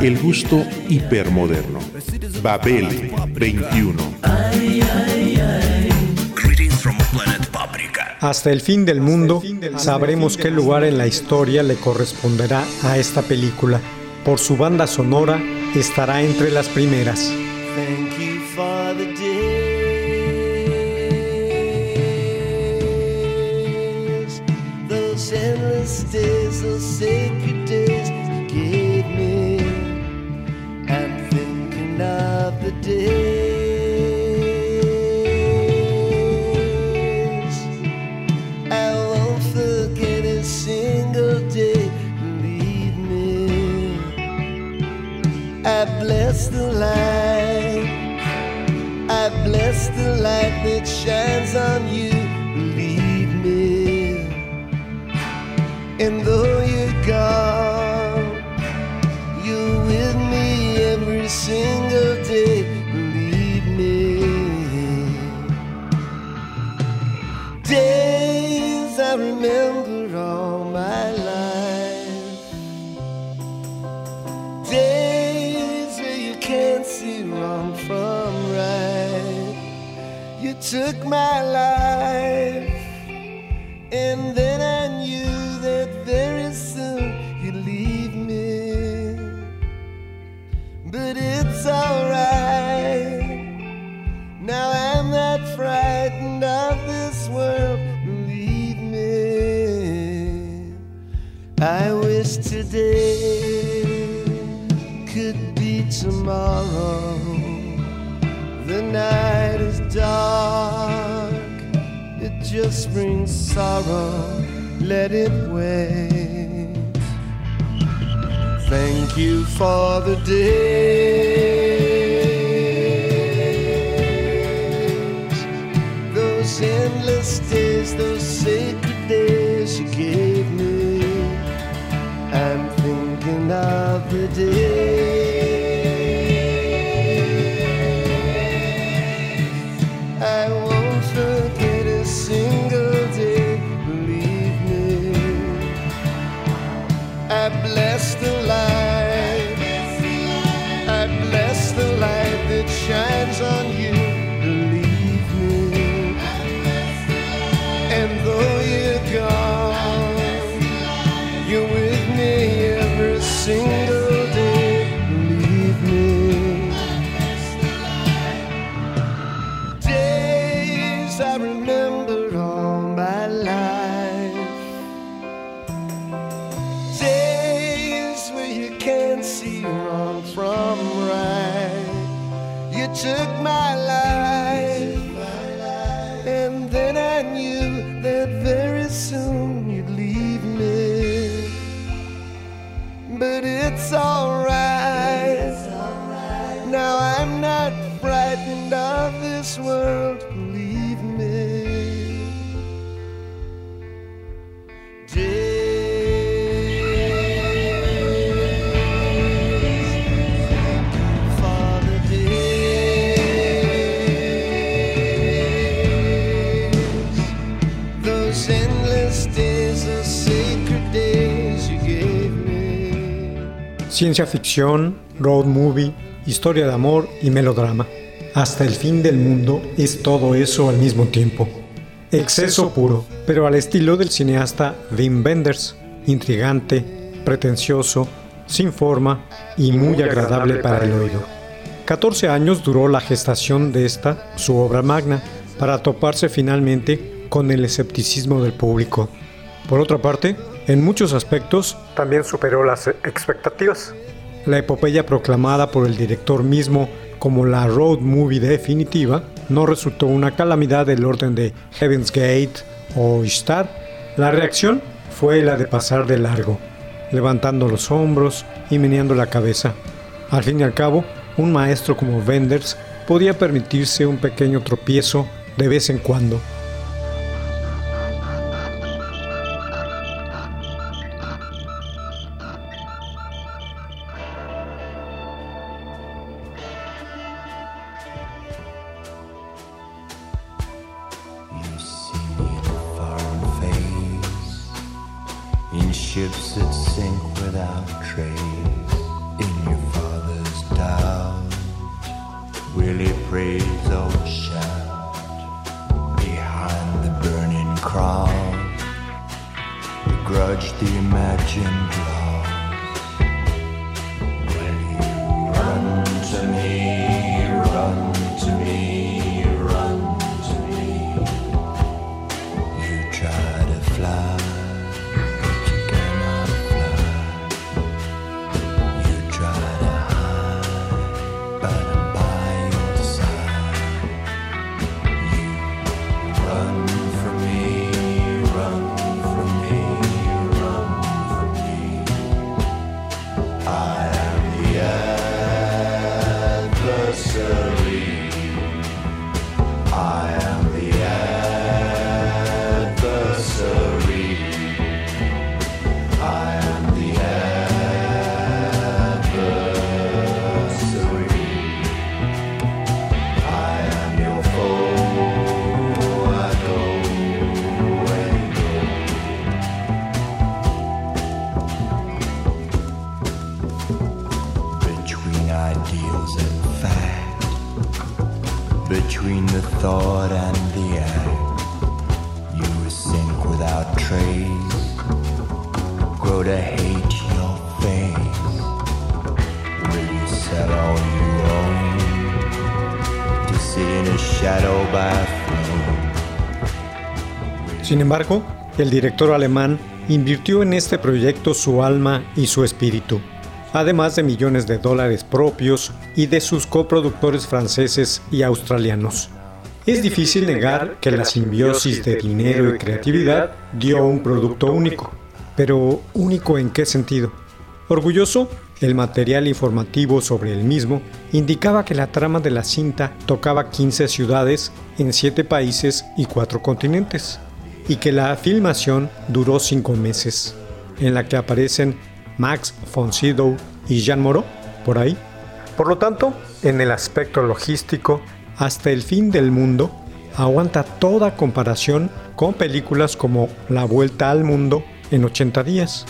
El gusto hipermoderno. Babel 21. Greetings from planet Paprika. Hasta el fin del mundo sabremos qué lugar en la historia le corresponderá a esta película. Por su banda sonora estará entre las primeras. Took my life, and then I knew that very soon you'd leave me. But it's alright. Now I'm not frightened of this world, believe me. I wish today could be tomorrow. The night dark, it just brings sorrow. Let it wait. Thank you for the days, those endless days, those sacred my life, and then I knew that very soon you'd leave me. But it's alright. Now I'm not frightened of this world, Ciencia ficción, road movie, historia de amor y melodrama. Hasta el fin del mundo es todo eso al mismo tiempo. Exceso puro, pero al estilo del cineasta Wim Wenders, intrigante, pretencioso, sin forma y muy agradable para el oído. 14 años duró la gestación de esta, su obra magna, para toparse finalmente con el escepticismo del público. Por otra parte, en muchos aspectos también superó las expectativas. La epopeya proclamada por el director mismo como la road movie definitiva no resultó una calamidad del orden de Heaven's Gate o Ishtar. La reacción fue la de pasar de largo, levantando los hombros y meneando la cabeza. Al fin y al cabo, un maestro como Wenders podía permitirse un pequeño tropiezo de vez en cuando. Ships that sink without trace, in your father's doubt. Will he praise or shout? Behind the burning cross, begrudge the imagined loss. I am thought and the act, you sink without trace, grow to hate your face. Will you sell all you own to sit in a shadow by a throne? Sin embargo, el director alemán invirtió en este proyecto su alma y su espíritu, además de millones de dólares propios y de sus coproductores franceses y australianos. Es difícil negar que la simbiosis de dinero y creatividad dio un producto único, pero único en qué sentido? Orgulloso, el material informativo sobre el mismo indicaba que la trama de la cinta tocaba 15 ciudades en 7 países y 4 continentes, y que la filmación duró 5 meses, en la que aparecen Max von Sydow y Jean Moreau, por ahí. Por lo tanto, en el aspecto logístico, hasta el fin del mundo aguanta toda comparación con películas como La Vuelta al Mundo en 80 días.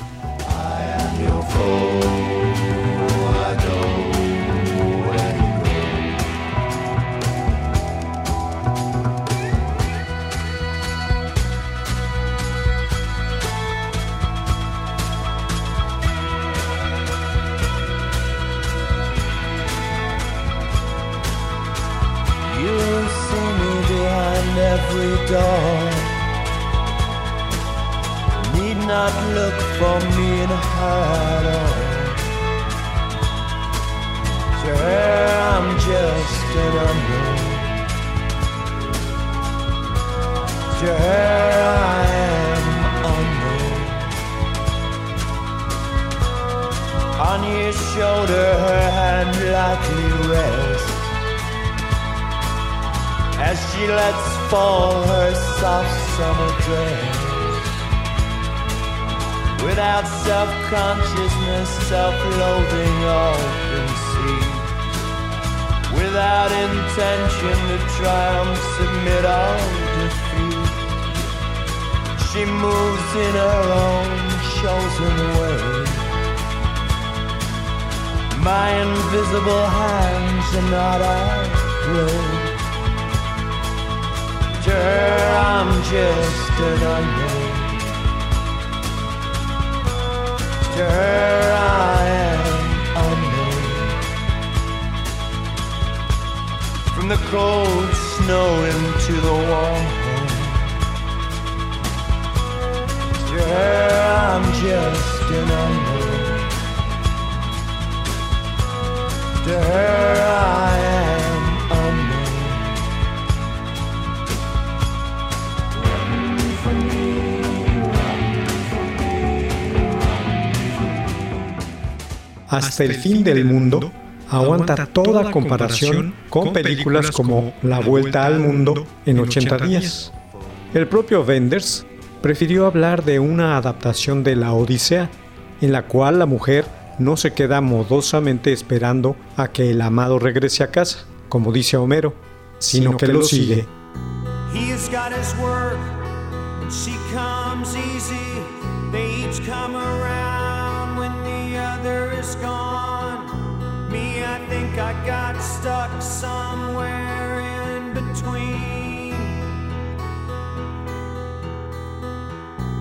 Door. Need not look for me in a hard all. Sure, I'm just an unknown. Sure, I am unknown. On your shoulder, her hand lightly rests as she lets fall her soft summer dress. Without self consciousness, self loathing, all conceit. Without intention to triumph, submit or defeat. She moves in her own chosen way. My invisible hands are not Sure, I'm just an unknown. Sure, I am unknown. From the cold snow into the warm home. Sure, I'm just an unknown. Sure, I am Hasta el fin del mundo aguanta toda comparación con películas como La Vuelta al Mundo en 80 días. El propio Wenders prefirió hablar de una adaptación de la Odisea, en la cual la mujer no se queda modosamente esperando a que el amado regrese a casa, como dice Homero, sino, que, lo sigue. Gone. Me, I think I got stuck somewhere in between.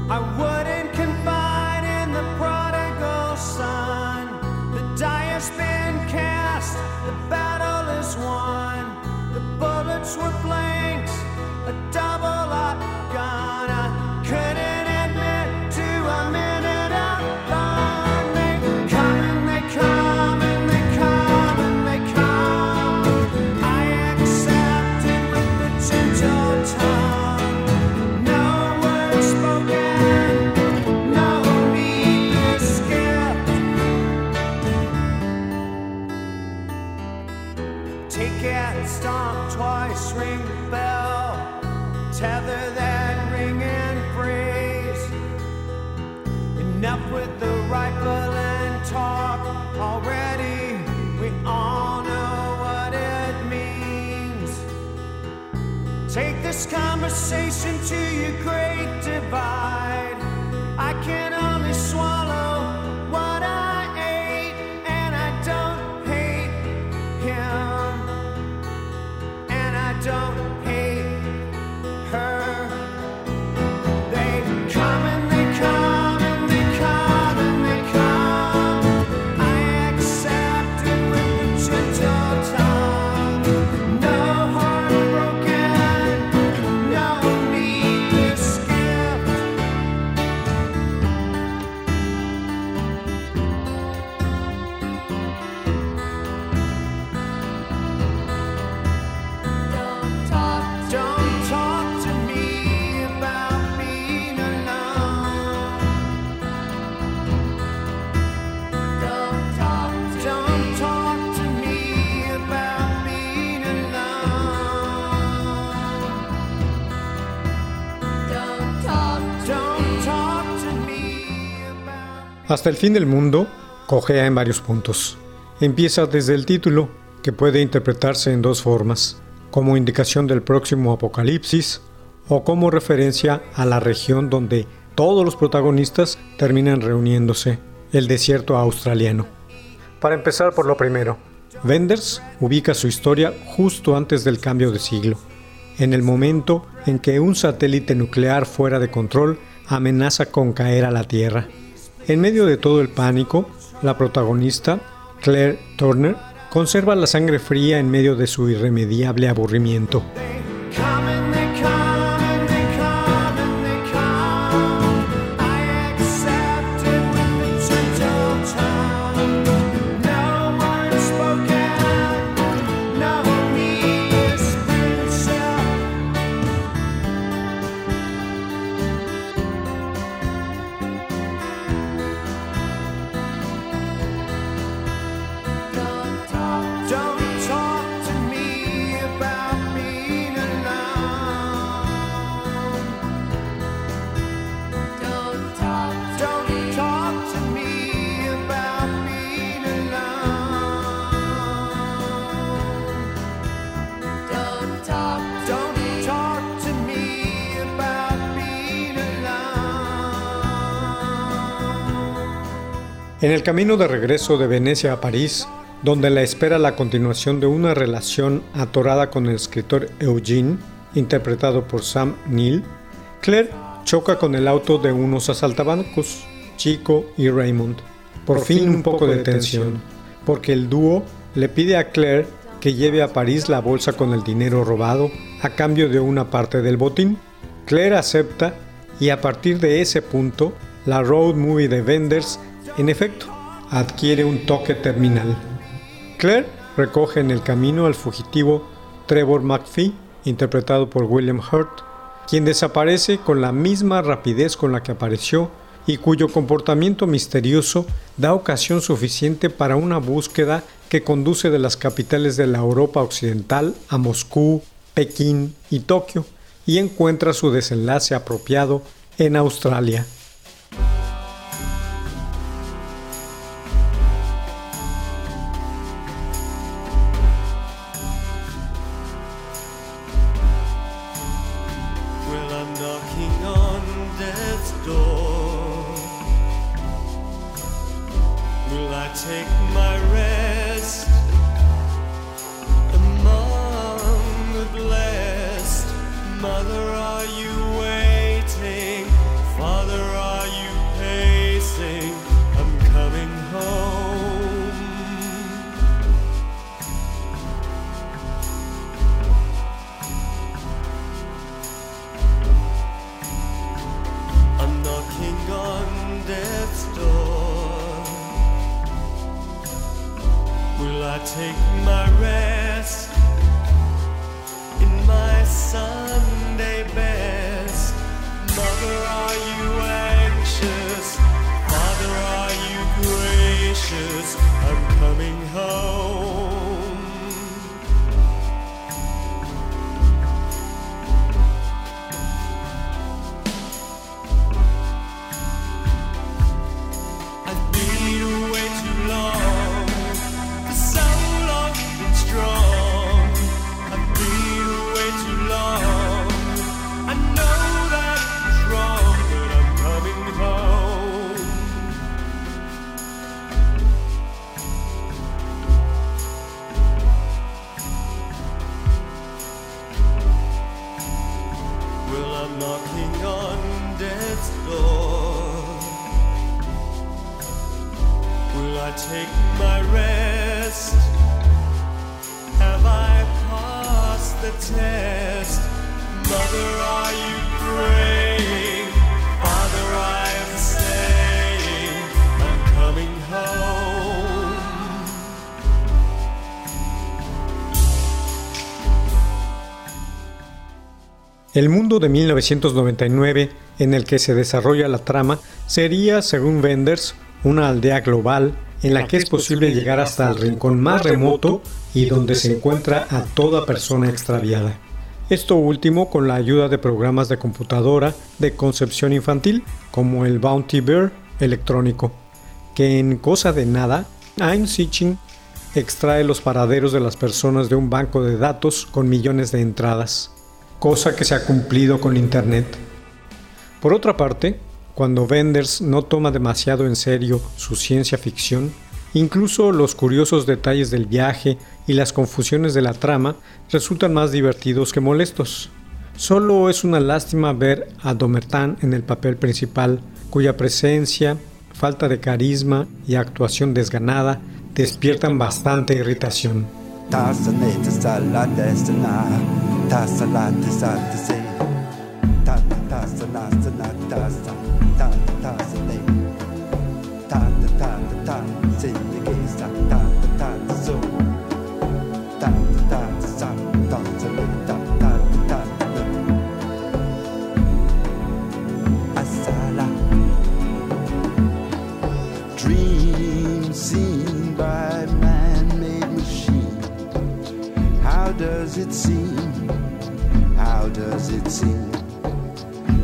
I wouldn't confide in the prodigal son. The die has been cast, the battle is won. The bullets were blanks, a double up gun. Conversation to your great divide. I can only swallow what I ate, and I don't hate him, and I don't Hasta el fin del mundo cojea en varios puntos. Empieza desde el título, que puede interpretarse en dos formas, como indicación del próximo apocalipsis o como referencia a la región donde todos los protagonistas terminan reuniéndose, el desierto australiano. Para empezar por lo primero, Wenders ubica su historia justo antes del cambio de siglo, en el momento en que un satélite nuclear fuera de control amenaza con caer a la Tierra. En medio de todo el pánico, la protagonista, Claire Turner, conserva la sangre fría en medio de su irremediable aburrimiento. En el camino de regreso de Venecia a París, donde la espera la continuación de una relación atorada con el escritor Eugene, interpretado por Sam Neill, Claire choca con el auto de unos asaltabancos, Chico y Raymond. Por, fin un poco de tensión, porque el dúo le pide a Claire que lleve a París la bolsa con el dinero robado a cambio de una parte del botín. Claire acepta y a partir de ese punto, la road movie de Wenders, en efecto, adquiere un toque terminal. Claire recoge en el camino al fugitivo Trevor McPhee, interpretado por William Hurt, quien desaparece con la misma rapidez con la que apareció y cuyo comportamiento misterioso da ocasión suficiente para una búsqueda que conduce de las capitales de la Europa Occidental a Moscú, Pekín y Tokio, y encuentra su desenlace apropiado en Australia. I take my rest. El mundo de 1999 en el que se desarrolla la trama sería, según Wenders, una aldea global en la que es posible llegar hasta el rincón más remoto y donde se encuentra a toda persona extraviada. Esto último con la ayuda de programas de computadora de concepción infantil como el Bounty Bear electrónico, que en cosa de nada, Ein Sitchin extrae los paraderos de las personas de un banco de datos con millones de entradas cosa que se ha cumplido con Internet. Por otra parte, cuando Benders no toma demasiado en serio su ciencia ficción, incluso los curiosos detalles del viaje y las confusiones de la trama resultan más divertidos que molestos. Solo es una lástima ver a Domertan en el papel principal, cuya presencia, falta de carisma y actuación desganada despiertan bastante irritación. la ta ta la la ta ta le ta ta ta ta ta se ta ta ta ta so ta ta ta sa ta ta le ta ta ta ta le asala dream seen by man-made machine. How does it seem it seem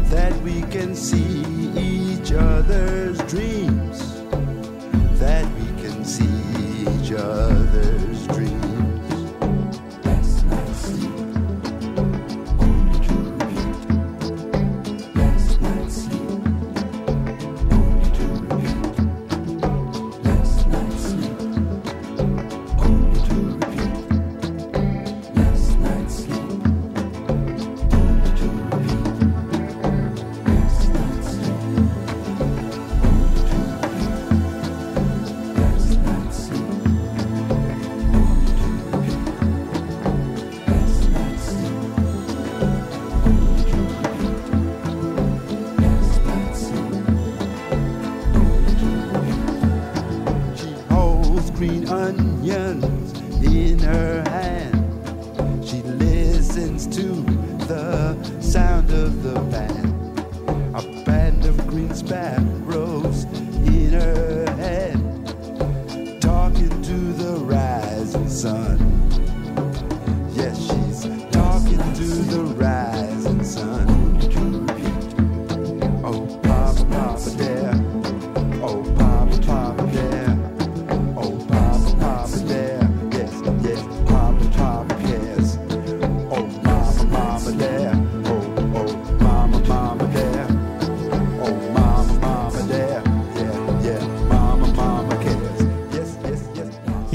that we can see?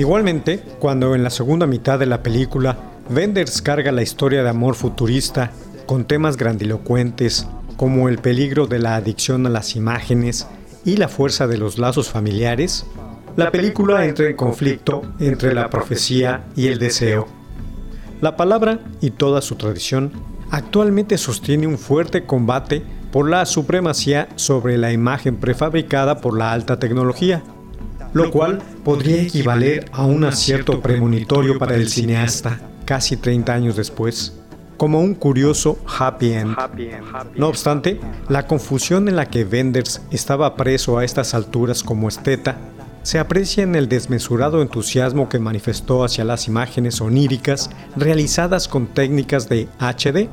Igualmente, cuando en la segunda mitad de la película Wenders carga la historia de amor futurista con temas grandilocuentes como el peligro de la adicción a las imágenes y la fuerza de los lazos familiares, la película entra en conflicto entre la profecía y el deseo. La palabra y toda su tradición actualmente sostiene un fuerte combate por la supremacía sobre la imagen prefabricada por la alta tecnología, lo cual podría equivaler a un acierto premonitorio para el cineasta casi 30 años después, como un curioso happy end. No obstante, la confusión en la que Wenders estaba preso a estas alturas como esteta se aprecia en el desmesurado entusiasmo que manifestó hacia las imágenes oníricas realizadas con técnicas de HD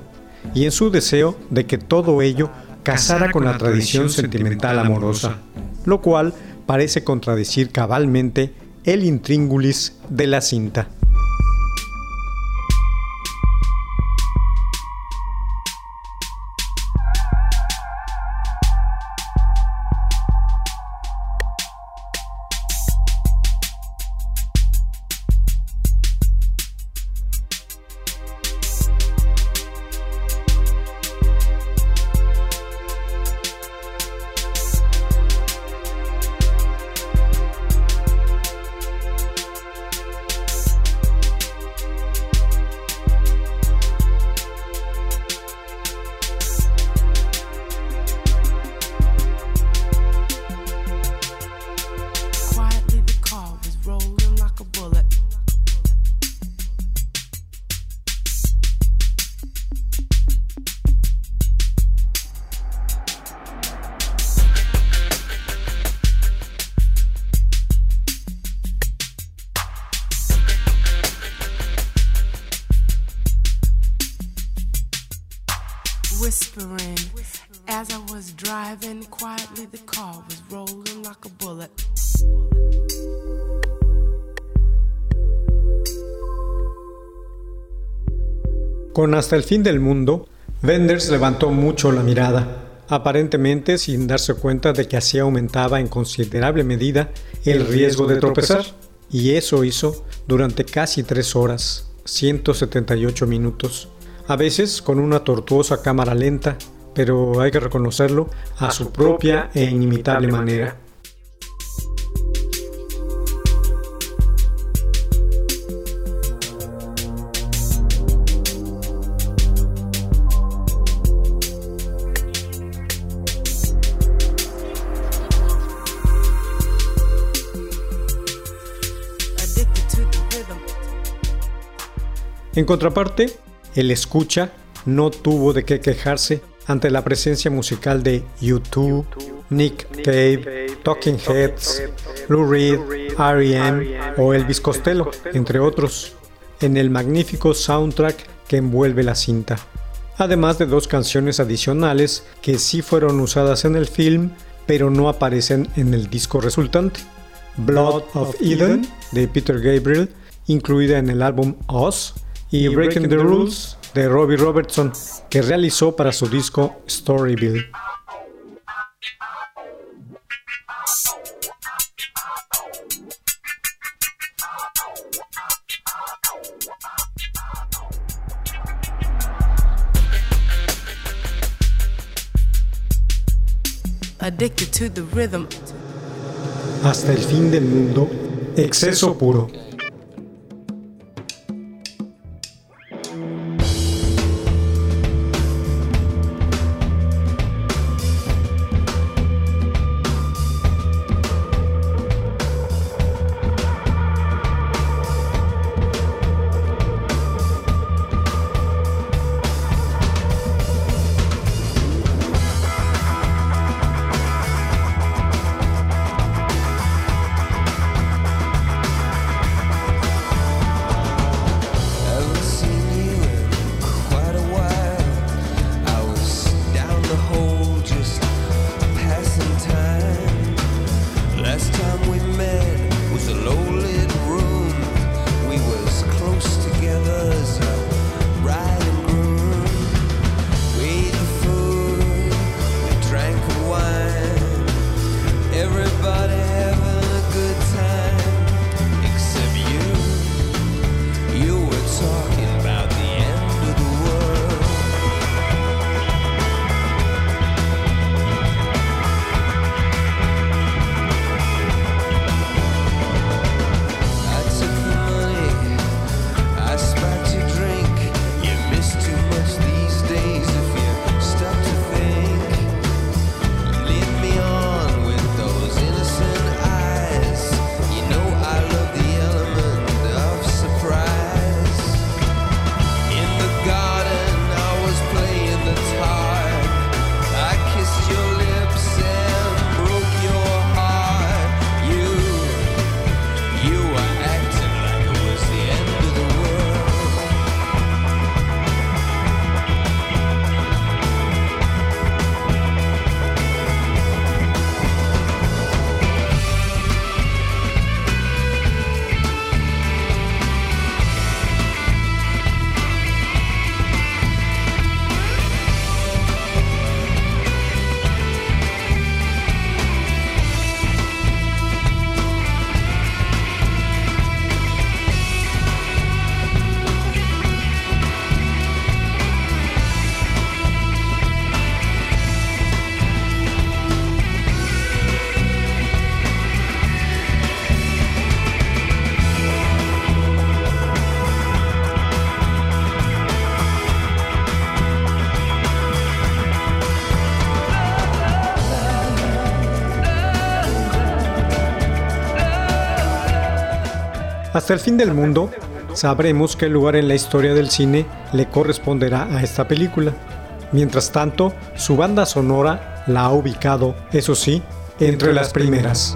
y en su deseo de que todo ello casara con la tradición sentimental amorosa, lo cual parece contradecir cabalmente el intríngulis de la cinta. Con Hasta el fin del mundo, Wenders levantó mucho la mirada, aparentemente sin darse cuenta de que así aumentaba en considerable medida el riesgo de tropezar, y eso hizo durante casi tres horas, 178 minutos, a veces con una tortuosa cámara lenta, pero hay que reconocerlo, a su propia e inimitable manera. En contraparte, el escucha no tuvo de qué quejarse ante la presencia musical de U2, Nick Cave, Talking Heads, Lou Reed, R.E.M. o Elvis Costello, entre otros, en el magnífico soundtrack que envuelve la cinta. Además de dos canciones adicionales que sí fueron usadas en el film, pero no aparecen en el disco resultante. Blood of Eden de Peter Gabriel, incluida en el álbum Oz, y Breaking the Rules de Robbie Robertson, que realizó para su disco Storyville. Addicted to the rhythm. Hasta el fin del mundo, exceso puro. Hasta el fin del mundo, sabremos qué lugar en la historia del cine le corresponderá a esta película. Mientras tanto, su banda sonora la ha ubicado, eso sí, entre las primeras.